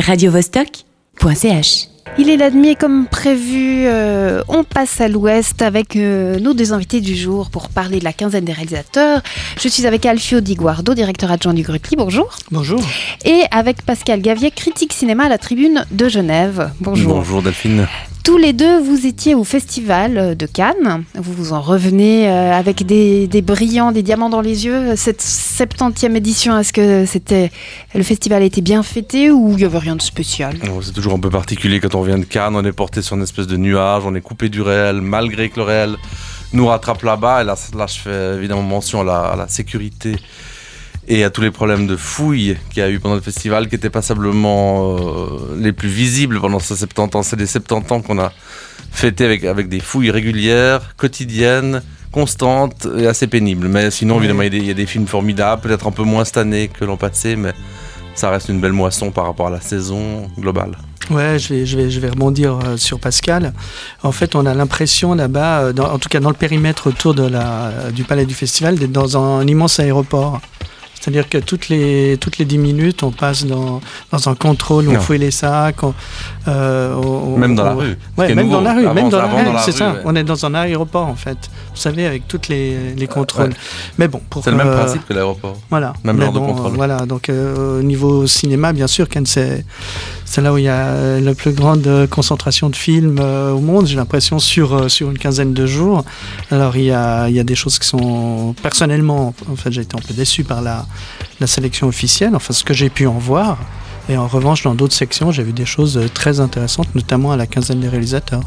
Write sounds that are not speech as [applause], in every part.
radiovostok.ch. Il est la demi et comme prévu, euh, on passe à l'ouest avec euh, nos deux invités du jour pour parler de la quinzaine des réalisateurs. Je suis avec Alfio Di Guardo, directeur adjoint du Grutli, bonjour. Bonjour. Et avec Pascal Gavier, critique cinéma à la tribune de Genève. Bonjour. Bonjour Delphine. Tous les deux, vous étiez au festival de Cannes. Vous vous en revenez euh, avec des, brillants, des diamants dans les yeux. Cette 70e édition, est-ce que c'était le festival a été bien fêté ou il n'y avait rien de spécial? C'est toujours un peu particulier quand on vient de Cannes, on est porté sur une espèce de nuage, on est coupé du réel, malgré que le réel nous rattrape là-bas. Et là, je fais évidemment mention à la sécurité et à tous les problèmes de fouilles qu'il y a eu pendant le festival, qui étaient passablement euh, les plus visibles pendant ces 70 ans. C'est les 70 ans qu'on a fêté avec, avec des fouilles régulières, quotidiennes, constantes et assez pénibles. Mais sinon, évidemment, il y, a des, il y a des films formidables, peut-être un peu moins cette année que l'an passé, mais ça reste une belle moisson par rapport à la saison globale. Ouais, je vais, je vais, je vais rebondir euh, sur Pascal. En fait, on a l'impression là-bas, euh, en tout cas dans le périmètre autour de la, du palais du festival, d'être dans un, immense aéroport. C'est-à-dire que toutes les, toutes les 10 minutes, on passe dans, dans un contrôle, où on fouille les sacs. on- euh, on- Même dans la rue. Ouais, est même nouveau. dans la rue, Avant, même dans la avant, rue, dans la c'est ça. ouais. On est dans un aéroport en fait. Vous savez, avec toutes les, les contrôles. Ouais. Mais bon, pour C'est le même principe que l'aéroport. Voilà. Même lors de contrôle. euh, Voilà, donc euh, au niveau cinéma, bien sûr, Cannes, c'est c'est là où il y a euh, la plus grande euh, concentration de films euh, au monde, j'ai l'impression, sur, une quinzaine de jours. Alors, il y a, des choses qui sont. Personnellement, en fait, j'ai été un peu déçu par la, la sélection officielle, enfin, ce que j'ai pu en voir. Et en revanche, dans d'autres sections, j'ai vu des choses très intéressantes, notamment à la quinzaine des réalisateurs.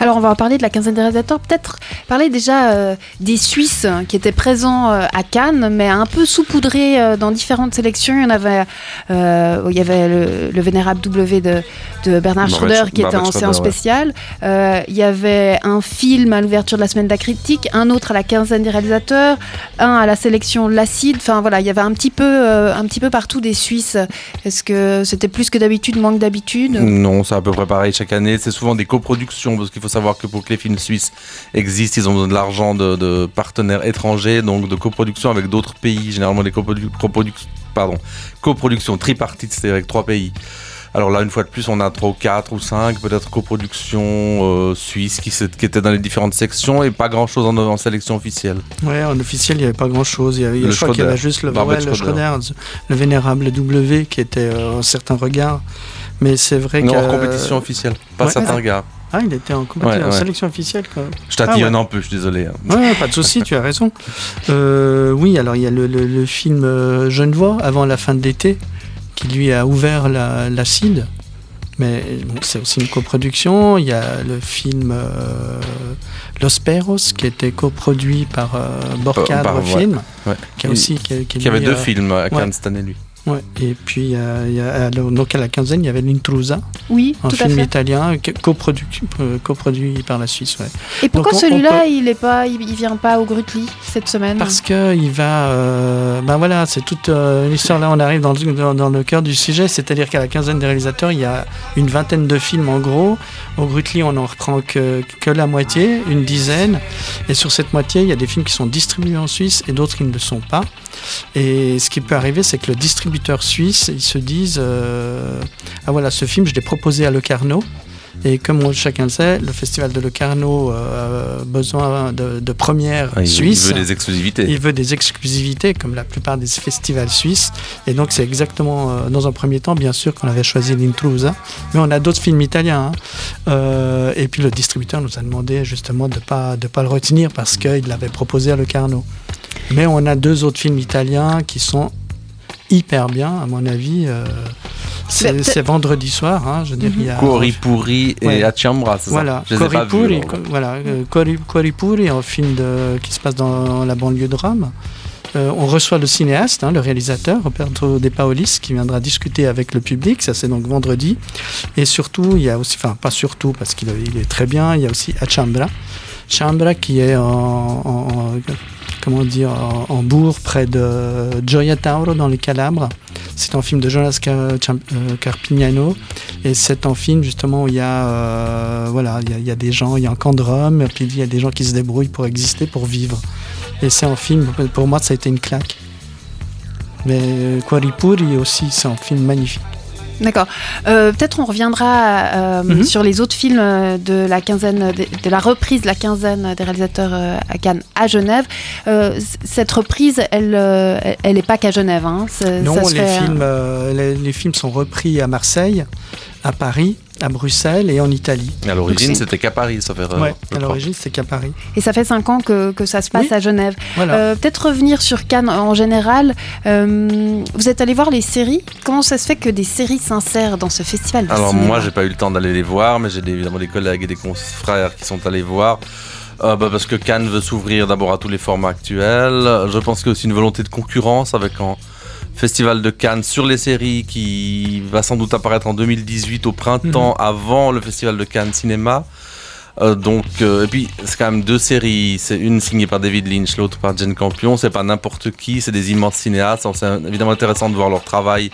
Alors on va en parler de la quinzaine des réalisateurs, peut-être parler déjà euh, des Suisses qui étaient présents euh, à Cannes, mais un peu saupoudrés euh, dans différentes sélections. Il y en avait, il y avait le, le vénérable W de, de Bernard Schroeder qui était en Schroeder, séance spéciale. Il y avait un film à l'ouverture de la semaine de la critique, un autre à la quinzaine des réalisateurs, un à la sélection L'Acide. Enfin voilà, il y avait un petit peu, un petit peu partout des Suisses. Est-ce que c'était plus que d'habitude, moins que d'habitude? Non, c'est à peu près pareil chaque année. C'est souvent des coproductions, parce qu'il faut savoir que pour que les films suisses existent, ils ont besoin de l'argent de, de partenaires étrangers, donc de coproduction avec d'autres pays, généralement des coprodu- coproduc- pardon, coproductions tripartites, c'est-à-dire avec trois pays. Alors là, une fois de plus, on a trois ou quatre ou cinq, peut-être coproductions euh, suisses qui, qui étaient dans les différentes sections et pas grand-chose en, en sélection officielle. Ouais, en officiel, il n'y avait pas grand-chose. Il y avait, Le je crois qu'il y avait Schroeder. juste le, ouais, le Schroeder. Schroeder, le vénérable W qui était euh, un certain regard. Mais c'est vrai Non, que. hors compétition officielle, pas ouais. certains gars. Ah, il était en, compétition, Ouais, en ouais. sélection officielle. Quoi. Je tatillonne Ah ouais. un peu, je suis désolé. hein. Ouais, pas de souci, tu as raison. Euh, oui, alors il y a le, le- le film euh, Genevois avant la fin de l'été qui lui a ouvert la- l'acide. Mais bon, c'est aussi une coproduction. Il y a le film euh, Los Perros qui était coproduit par Borcadre ouais. Film, qui a aussi qui, qui Qui avait deux euh, films à Cannes cette année, lui. Ouais, et puis euh, y a, alors, donc à la quinzaine, il y avait l'Intrusa, Oui, un tout à film fait. italien coproduit, euh, coproduit par la Suisse. Ouais. Et pourquoi celui-là, peut- il est pas, il, il vient pas au Grutli cette semaine Parce que il va, euh, ben voilà, c'est toute euh, une histoire. Là, on arrive dans, le- dans, dans le cœur du sujet, c'est-à-dire qu'à la quinzaine des réalisateurs, il y a une vingtaine de films en gros. Au Grutli, on n'en reprend que, que la moitié, une dizaine. Et sur cette moitié, il y a des films qui sont distribués en Suisse et d'autres qui ne le sont pas. Et ce qui peut arriver, c'est que le distributeur suisse, ils se disent euh, Ah voilà, ce film, je l'ai proposé à Locarno. Et comme chacun le sait, le festival de Locarno euh, a besoin de, de premières Ah, suisses. il veut des exclusivités. Il veut des exclusivités, comme la plupart des festivals suisses. Et donc, c'est exactement, euh, dans un premier temps, bien sûr, qu'on avait choisi l'Intrusa. Mais on a d'autres films italiens. hein. Euh, et puis, le distributeur nous a demandé justement de ne pas, de pas le retenir parce qu'il l'avait proposé à Locarno. Mais on a deux autres films italiens qui sont hyper bien, à mon avis. euh, c'est Mais- c'est vendredi soir, hein, je y a- Cori Pourri et Ouais. Aciambra, c'est voilà, ça alors. co- voilà, euh, un film de, qui se passe dans la banlieue de Rome. Euh, on reçoit le cinéaste, hein, le réalisateur, Roberto De Paolis, qui viendra discuter avec le public. Ça, c'est donc vendredi. Et surtout, il y a aussi, enfin, pas surtout, parce qu'il il est très bien, il y a aussi Achambra. Chambra qui est en, en- en- comment dire, en, bourg près de Gioia Tauro dans les Calabres. C'est un film de Jonas euh, Carpignano et c'est un film justement où il y a, euh, voilà, il y a, des gens, il y a un camp de Rome, puis il y a des gens qui se débrouillent pour exister, pour vivre. Et c'est un film, pour moi, ça a été une claque. Mais Quaripuri aussi, c'est un film magnifique. D'accord. Euh, peut-être on reviendra euh, Mhm. sur les autres films euh, de la quinzaine, de, de la reprise de la quinzaine des réalisateurs à Cannes à Genève. Euh, cette reprise, elle, elle- elle est pas qu'à Genève. Hein. Non, ça les fait, films, les, les films sont repris à Marseille, à Paris, à Bruxelles et en Italie. Mais à l'origine, c'était qu'à Paris, erreur. ouais, je à l'origine, c'est qu'à Paris. Et ça fait cinq ans que, que ça se passe Oui. à Genève. Voilà. Euh, Peut-être revenir sur Cannes en général. Euh, vous êtes allé voir les séries Comment ça se fait que des séries s'insèrent dans ce festival de Alors cinéma moi, j'ai pas eu le temps d'aller les voir, mais j'ai évidemment des collègues et des confrères qui sont allés voir. Euh, bah, parce que Cannes veut s'ouvrir d'abord à tous les formats actuels. Je pense qu'il y a aussi une volonté de concurrence avec un festival de Cannes sur les séries qui va sans doute apparaître en 2018 au printemps avant le festival de Cannes Cinéma. Euh, donc, euh, et puis c'est quand même deux séries. C'est une signée par David Lynch, l'autre par Jane Campion. C'est pas n'importe qui, c'est des immenses cinéastes. Alors, C'est évidemment intéressant de voir leur travail,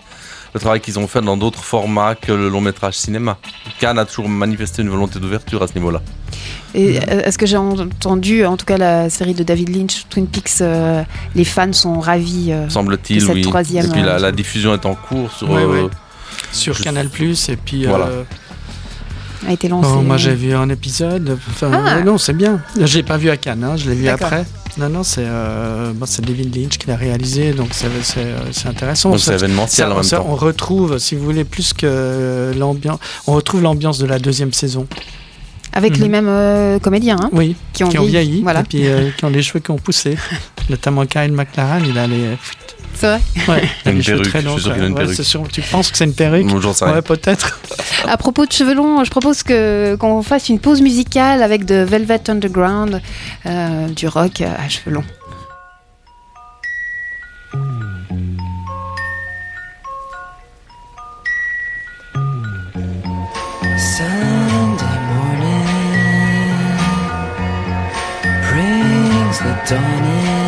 le travail qu'ils ont fait dans d'autres formats que le long métrage cinéma. Cannes a toujours manifesté une volonté d'ouverture à ce niveau-là. Et euh, est-ce que j'ai entendu, en tout cas la série de David Lynch, Twin Peaks, euh, les fans sont ravis. euh, Semble-t-il, cette oui. troisième, et puis la, euh, la diffusion est en cours sur. Ouais, euh, ouais. Sur Canal Plus et puis. Voilà. euh, a été lancé. oh, moi j'ai vu un épisode. Enfin, Ah. non, c'est bien. J'ai pas vu à Cannes, hein, je l'ai vu D'accord. après. Non, non, c'est euh, bon, c'est David Lynch qui l'a réalisé, donc c'est intéressant. donc c'est événementiel en même ça, temps. on retrouve, si vous voulez, plus que l'ambiance. On retrouve l'ambiance de la deuxième saison. Avec Mhm. les mêmes euh, comédiens hein, Oui, qui ont, qui ont vieilli, Voilà. et puis euh, qui ont les cheveux qui ont poussé. [laughs] Notamment Kyle McLaren, il a les, C'est vrai. ouais, Une perruque, très je suis sûr qu'il a une Ouais, perruque. sûr, tu penses que c'est une perruque sais rien. Ouais, peut-être. À propos de cheveux longs, je propose que qu'on fasse une pause musicale avec de Velvet Underground, euh, du rock à cheveux longs. Sunday morning brings the dawn in.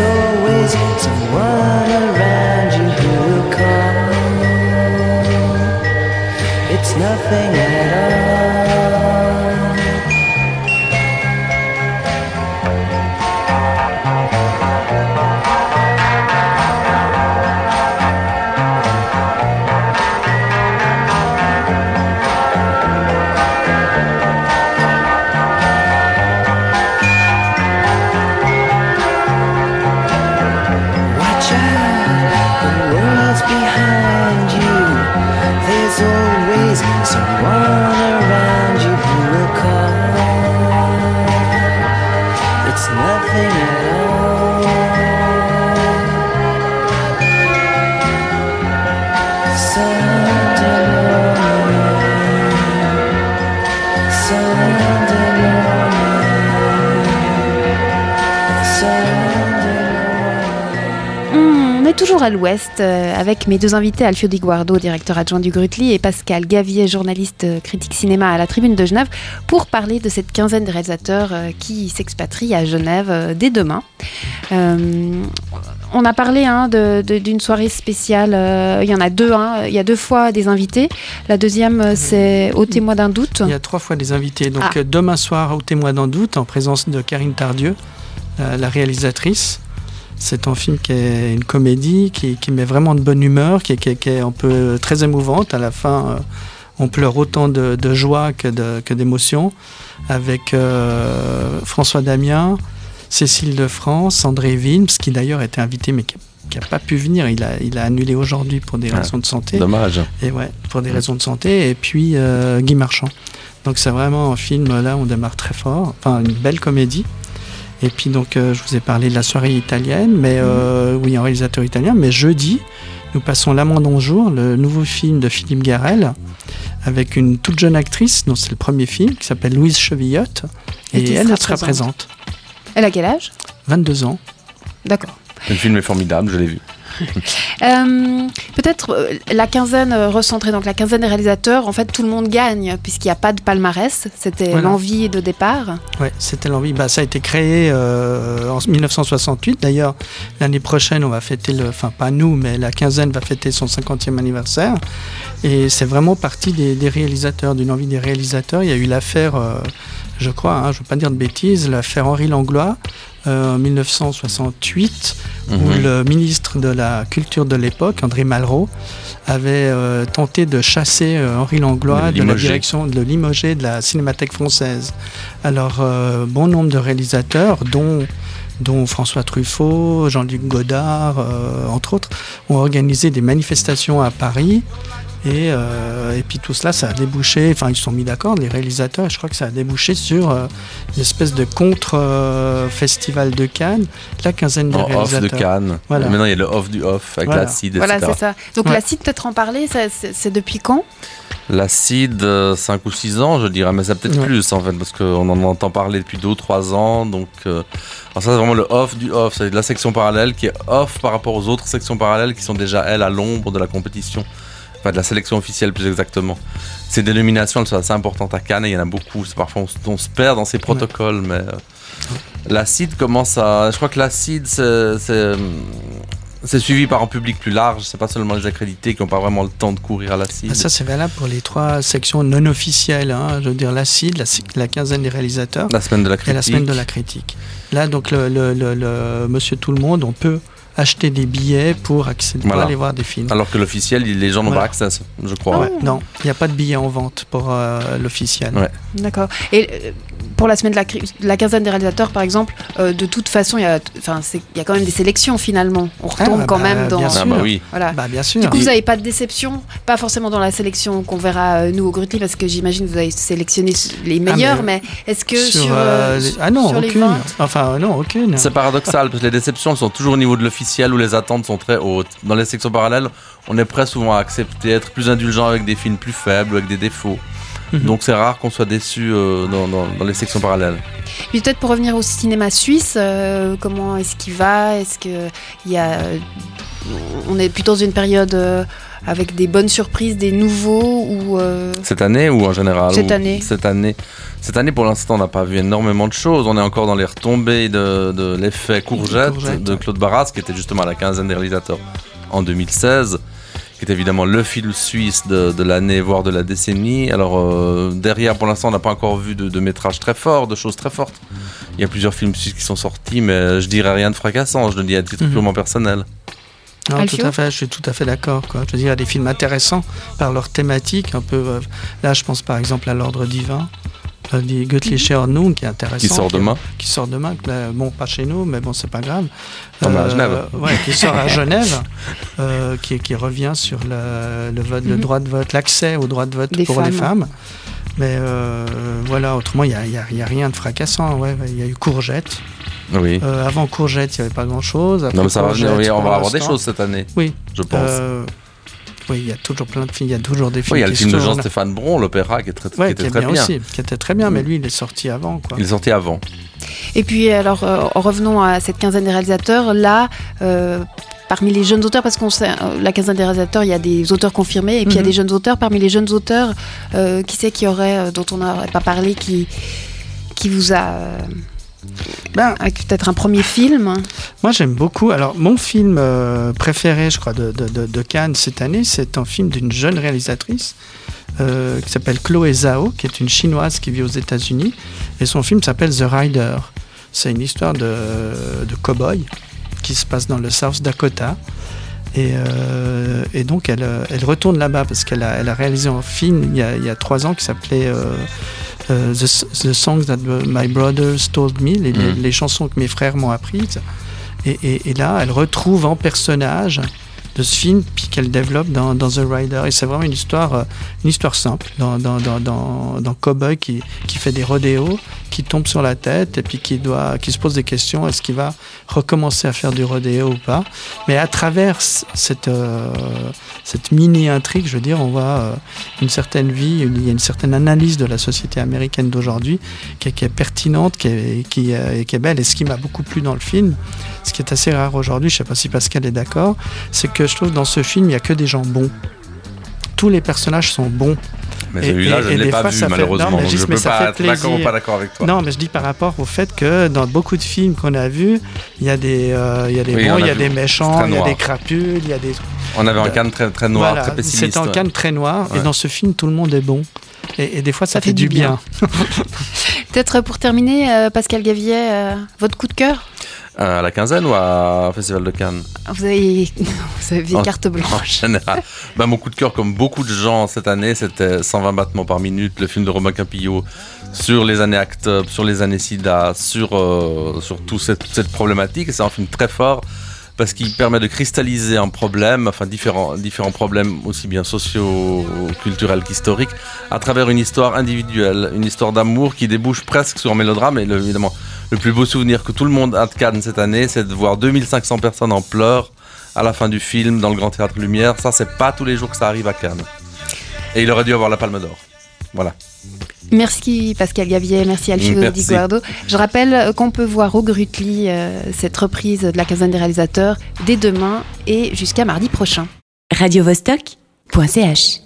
always someone road. Toujours à l'ouest euh, avec mes deux invités, Alfio Di Guardo, directeur adjoint du Grutli, et Pascal Gavier, journaliste euh, critique cinéma à la Tribune de Genève, pour parler de cette quinzaine de réalisateurs euh, qui s'expatrient à Genève dès demain. Euh, on a parlé hein, d'une soirée spéciale. il y en a deux. hein, il y a deux fois des invités. La deuxième, c'est Au témoin d'un doute. Il y a trois fois des invités. Donc Ah. demain soir, au témoin d'en doute, en présence de Karine Tardieu, la réalisatrice. C'est un film qui est une comédie, qui, qui met vraiment de bonne humeur, qui, est- qui qui est un peu très émouvante. À la fin, euh, on pleure autant de, de joie que d'émotion. avec euh, François Damien, Cécile de France, André Wilms, qui d'ailleurs était invité mais qui n'a pas pu venir. Il a, il a annulé aujourd'hui pour des Ah, raisons de santé. Dommage. Et ouais, pour des raisons de santé. Et puis euh, Guy Marchand. Donc c'est vraiment un film, là, on démarre très fort. Enfin, une belle comédie. Et puis donc, euh, je vous ai parlé de la soirée italienne, mais euh, oui, un réalisateur italien. Mais jeudi, nous passons L'Amant jour, le nouveau film de Philippe Garel, avec une toute jeune actrice, dont c'est le premier film, qui s'appelle Louise Chevillotte. Et Et, qui elle, sera elle sera présente. présente. Elle a quel âge? 22 ans. D'accord. Le film est formidable, je l'ai vu. [laughs] Euh, Peut-être euh, la quinzaine euh, recentrée, donc la quinzaine des réalisateurs, en fait tout le monde gagne puisqu'il n'y a pas de palmarès, c'était Voilà. l'envie de départ. Ouais, c'était l'envie. Bah, ça a été créé euh, en 1968. D'ailleurs, l'année prochaine, on va fêter le. Enfin, pas nous, mais la quinzaine va fêter son 50e anniversaire. Et c'est vraiment parti des, des réalisateurs, d'une envie des réalisateurs. Il y a eu l'affaire, euh, je crois, hein, je ne veux pas dire de bêtises, l'affaire Henri Langlois. euh, en 1968, où Mhm. le ministre de la Culture de l'époque, André Malraux, avait euh, tenté de chasser euh, Henri Langlois De la direction de limoger de la Cinémathèque française. Alors, euh, bon nombre de réalisateurs, dont, dont François Truffaut, Jean-Luc Godard, euh, entre autres, ont organisé des manifestations à Paris. Et, euh, et puis tout cela, ça a débouché, enfin ils se sont mis d'accord, les réalisateurs, et je crois que ça a débouché sur euh, une espèce de contre-festival de Cannes, la quinzaine de En off réalisateurs. de Cannes. Voilà. Maintenant, il y a le off du off avec Voilà. l'acide, Voilà, c'est ça. Donc Ouais. l'acide, peut-être en parler, ça, c'est c'est depuis quand? L'acide, 5 ou 6 ans, je dirais, mais c'est peut-être Ouais. plus en fait, parce qu'on en entend parler depuis 2 ou 3 ans. Donc, euh, alors ça, c'est vraiment le off du off. C'est la section parallèle qui est off par rapport aux autres sections parallèles qui sont déjà, elles, à l'ombre de la compétition. Enfin, de la sélection officielle, plus exactement. Ces dénominations, elles sont assez importantes à Cannes et il y en a beaucoup. Parfois, on, se- on se perd dans ces protocoles, mais. euh, L'acide commence à. Je crois que l'acide, c'est. c'est, suivi par un public plus large, c'est pas seulement les accrédités qui n'ont pas vraiment le temps de courir à l'acide. Ah, ça, c'est valable pour les trois sections non officielles. hein. Je veux dire, l'acide, la, la quinzaine des réalisateurs La semaine de la et critique. la semaine de la critique. Là, donc, le, le- le- le Monsieur Tout le Monde, on peut acheter des billets pour, accéder, pour Voilà. aller voir des films. Alors que l'officiel, les gens n'ont Voilà. pas accès, je crois. Ouais, non, il n'y a pas de billets en vente pour euh, l'officiel. Ouais. D'accord. Et euh, pour la semaine de la, cri- de la quinzaine des réalisateurs, par exemple, euh, de toute façon, il y, a, enfin, c'est- il y a quand même des sélections finalement. On retombe Ah, quand bah, même dans. bien Ah sûr. bah oui. Voilà. Bah, bien sûr. Du coup, vous n'avez pas de déception, pas forcément dans la sélection qu'on verra euh, nous au Grutli, parce que j'imagine que vous avez sélectionné les meilleurs, mais, est-ce que sur, les- Ah non, sur les aucune. 20, Enfin, non, aucune. C'est paradoxal parce que les déceptions sont toujours au niveau de l'officiel où les attentes sont très hautes. Dans les sections parallèles, on est prêt souvent à accepter, être plus indulgent avec des films plus faibles ou avec des défauts. Mhm. Donc c'est rare qu'on soit déçu euh, dans, dans- dans les sections parallèles. Puis peut-être pour revenir au cinéma suisse, euh, comment est-ce qu'il va? Est-ce que il y a, euh, on est plutôt dans une période avec des bonnes surprises, des nouveaux ou euh, Cette année ou en général Cette ou- année. Cette année? Cette année, pour l'instant, on n'a pas vu énormément de choses. On est encore dans les retombées de, de l'effet courgette, Courgette, de. Claude Barras, qui était justement à la quinzaine des réalisateurs en 2016, qui est évidemment le film suisse de, de l'année, voire de la décennie. Alors, euh, derrière, pour l'instant, on n'a pas encore vu de, de métrages très forts, de choses très fortes. Il y a plusieurs films suisses qui sont sortis, mais je dirais rien de fracassant. Je le dis à titre Mhm. purement personnel. Non, Alfio tout à fait, je suis tout à fait d'accord. quoi. Je veux dire, il y a des films intéressants par leur thématique. Un peu, euh, là, je pense par exemple à L'Ordre Divin, euh, des Göttliche Ordnung, qui est intéressant. Qui sort demain. Qui sort demain. là, bon, pas chez nous, mais bon, c'est pas grave. À Genève. ouais, qui sort à [laughs] Genève, euh, qui, qui revient sur le, le, vote, le Mhm. droit de vote, l'accès au droit de vote Des pour les femmes. Mais euh, voilà, autrement, il n'y a, y a- il y a rien de fracassant. ouais. Il y a eu Courgette. Oui. Euh, avant Courgette, il n'y avait pas grand-chose. non, mais ça va venir, oui, on va avoir des choses cette année, Oui. je pense. Euh, oui, il y a toujours plein de films. Il y a toujours des films. oui, il y a le film de. Jean-Stéphane Bron, l'opéra, qui, est très, Ouais, qui qui, était est très bien, bien. aussi, qui était très bien, mais Mm. lui, il est sorti avant. Quoi. Il est sorti avant. Et puis alors euh, revenons à cette quinzaine des réalisateurs. Là, euh, parmi les jeunes auteurs, parce qu'on sait, euh, la quinzaine des réalisateurs, il y a des auteurs confirmés, et puis il y a Mhm. des jeunes auteurs. Parmi les jeunes auteurs, euh, qui c'est qui aurait, dont on n'aurait pas parlé, qui, qui vous a. Ben, avec peut-être un premier film Moi, j'aime beaucoup. Alors, mon film euh, préféré, je crois, de, de- de- de Cannes cette année, c'est un film d'une jeune réalisatrice euh, qui s'appelle Chloé Zhao, qui est une chinoise qui vit aux États-Unis. Et son film s'appelle The Rider. C'est une histoire de, de cow-boy qui se passe dans le South Dakota. Et, euh, et donc, elle, euh, elle retourne là-bas parce qu'elle a, elle a réalisé un film il y a, il y a trois ans qui s'appelait euh, euh, the, The Songs That My Brothers Told Me, les, les- les chansons que mes frères m'ont apprises. Et, et- et là, elle retrouve en personnage de ce film, puis qu'elle développe dans, dans The Rider. Et c'est vraiment une histoire, euh, une histoire simple, dans, dans, dans, dans, Cowboy qui, qui fait des rodéos, qui tombe sur la tête, et puis qui, doit, qui se pose des questions, est-ce qu'il va recommencer à faire du rodéo ou pas? Mais à travers cette, euh, cette mini-intrigue, je veux dire, on voit euh, une certaine vie, une- il y a une certaine analyse de la société américaine d'aujourd'hui qui, est- pertinente, qui est, qui est belle. Et ce qui m'a beaucoup plu dans le film, ce qui est assez rare aujourd'hui, je ne sais pas si Pascal est d'accord, c'est que je trouve dans ce film, il n'y a que des gens bons. Tous les personnages sont bons. Mais Et- celui-là, je ne l'ai des pas fois, vu ça fait- malheureusement. non, mais donc juste, je mais peux ça pas fait être d'accord ou plaisir. pas d'accord avec toi. Non, mais je dis par rapport au fait que dans beaucoup de films qu'on a vus, il y a des, euh, il y a des Oui, bons, on il y a vu. des méchants, très il y a noir. des crapules, il y a des... On avait un Euh, canne très, très noir, Voilà, très pessimiste. c'est un ouais. canne très noir, et dans ce film, tout le monde est bon. Et, et des fois, ça, fait, du bien. [laughs] Peut-être pour terminer, euh, Pascal Gavier, euh, votre coup de cœur? Euh, à la quinzaine ou à Festival de Cannes Vous avez, [laughs] vous avez carte blanche. En général. bah, mon coup de cœur, comme beaucoup de gens cette année, c'était 120 battements par minute, le film de Romain Campillo sur les années ACT UP, sur les années SIDA, sur, euh, sur toute cette, cette problématique. C'est un film très fort parce qu'il permet de cristalliser un problème, enfin différents, problèmes aussi bien sociaux, culturels qu'historiques, à travers une histoire individuelle, une histoire d'amour qui débouche presque sur un mélodrame. Et évidemment, le plus beau souvenir que tout le monde a de Cannes cette année, c'est de voir 2500 personnes en pleurs à la fin du film dans le Grand Théâtre Lumière. Ça, c'est pas tous les jours que ça arrive à Cannes. Et il aurait dû avoir la Palme d'Or. Voilà. Merci Pascal Gavier, merci Alfio. Di Guardo. Je rappelle euh, qu'on peut voir au Grutli euh, cette reprise de la quinzaine des réalisateurs dès demain et jusqu'à mardi prochain. radiovostok.ch